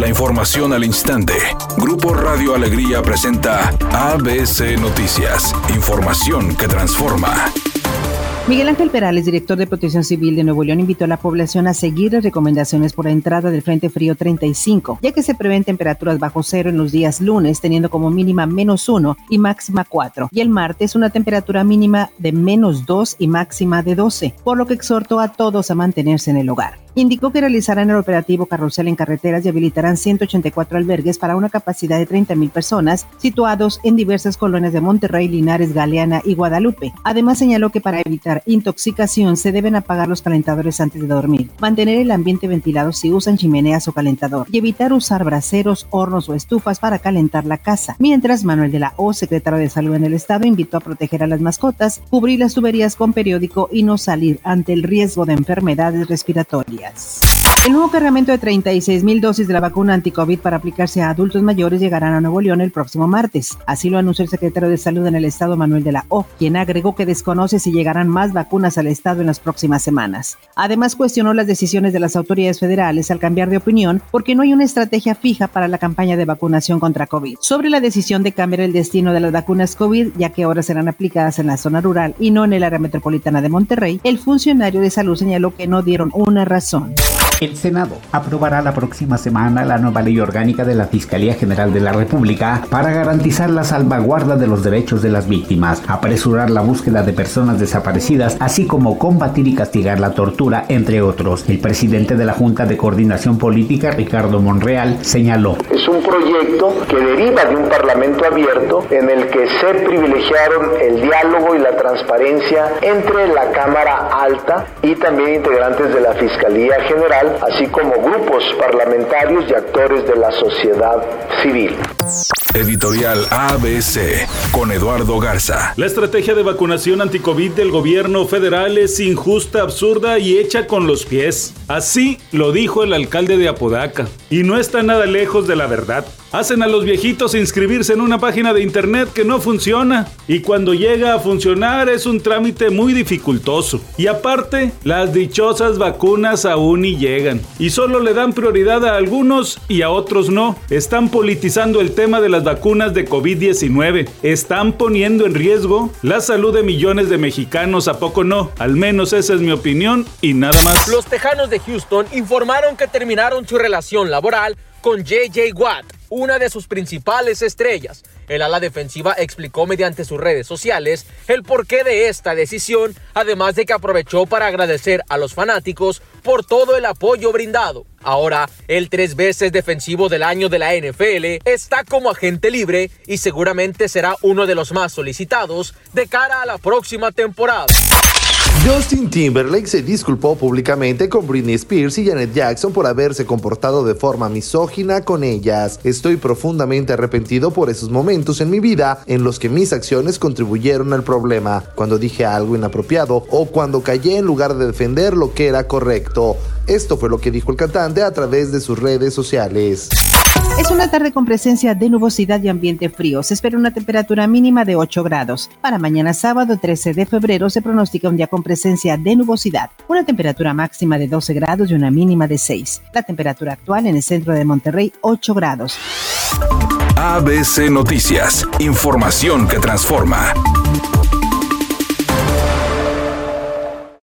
La información al instante. Grupo Radio Alegría presenta ABC Noticias. Información que transforma. Miguel Ángel Perales, director de Protección Civil de Nuevo León, invitó a la población a seguir las recomendaciones por la entrada del Frente Frío 35, ya que se prevén temperaturas bajo cero en los días lunes, teniendo como mínima menos uno y máxima cuatro, y el martes una temperatura mínima de menos dos y máxima de 12, por lo que exhortó a todos a mantenerse en el hogar. Indicó que realizarán el operativo carrusel en carreteras y habilitarán 184 albergues para una capacidad de 30 mil personas situados en diversas colonias de Monterrey, Linares, Galeana y Guadalupe. Además señaló que para evitar intoxicación se deben apagar los calentadores antes de dormir, mantener el ambiente ventilado si usan chimeneas o calentador y evitar usar braseros, hornos o estufas para calentar la casa. Mientras Manuel de la O, secretario de Salud en el Estado, invitó a proteger a las mascotas, cubrir las tuberías con periódico y no salir ante el riesgo de enfermedades respiratorias. yes. El nuevo cargamento de 36 mil dosis de la vacuna anti-COVID para aplicarse a adultos mayores llegarán a Nuevo León el próximo martes. Así lo anunció el secretario de Salud en el Estado, Manuel de la O, quien agregó que desconoce si llegarán más vacunas al Estado en las próximas semanas. Además, cuestionó las decisiones de las autoridades federales al cambiar de opinión porque no hay una estrategia fija para la campaña de vacunación contra COVID. Sobre la decisión de cambiar el destino de las vacunas COVID, ya que ahora serán aplicadas en la zona rural y no en el área metropolitana de Monterrey, el funcionario de salud señaló que no dieron una razón. El Senado aprobará la próxima semana la nueva ley orgánica de la Fiscalía General de la República para garantizar la salvaguarda de los derechos de las víctimas, apresurar la búsqueda de personas desaparecidas, así como combatir y castigar la tortura, entre otros. El presidente de la Junta de Coordinación Política, Ricardo Monreal, señaló. Es un proyecto que deriva de un parlamento abierto en el que se privilegiaron el diálogo y la transparencia entre la Cámara Alta y también integrantes de la Fiscalía General así como grupos parlamentarios y actores de la sociedad civil. Editorial ABC con Eduardo Garza. La estrategia de vacunación anticovid del gobierno federal es injusta, absurda y hecha con los pies. Así lo dijo el alcalde de Apodaca. Y no está nada lejos de la verdad. Hacen a los viejitos inscribirse en una página de internet que no funciona. Y cuando llega a funcionar es un trámite muy dificultoso. Y aparte, las dichosas vacunas aún ni llegan. Y solo le dan prioridad a algunos y a otros no. Están politizando el tema de las vacunas de COVID-19. Están poniendo en riesgo la salud de millones de mexicanos. ¿A poco no? Al menos esa es mi opinión y nada más. Los Tejanos de Houston informaron que terminaron su relación laboral con JJ Watt una de sus principales estrellas. El ala defensiva explicó mediante sus redes sociales el porqué de esta decisión, además de que aprovechó para agradecer a los fanáticos por todo el apoyo brindado. Ahora, el tres veces defensivo del año de la NFL está como agente libre y seguramente será uno de los más solicitados de cara a la próxima temporada. Justin Timberlake se disculpó públicamente con Britney Spears y Janet Jackson por haberse comportado de forma misógina con ellas. Estoy profundamente arrepentido por esos momentos en mi vida en los que mis acciones contribuyeron al problema, cuando dije algo inapropiado o cuando callé en lugar de defender lo que era correcto. Esto fue lo que dijo el cantante a través de sus redes sociales. Es una tarde con presencia de nubosidad y ambiente frío. Se espera una temperatura mínima de 8 grados. Para mañana sábado 13 de febrero se pronostica un día con presencia de nubosidad. Una temperatura máxima de 12 grados y una mínima de 6. La temperatura actual en el centro de Monterrey 8 grados. ABC Noticias. Información que transforma.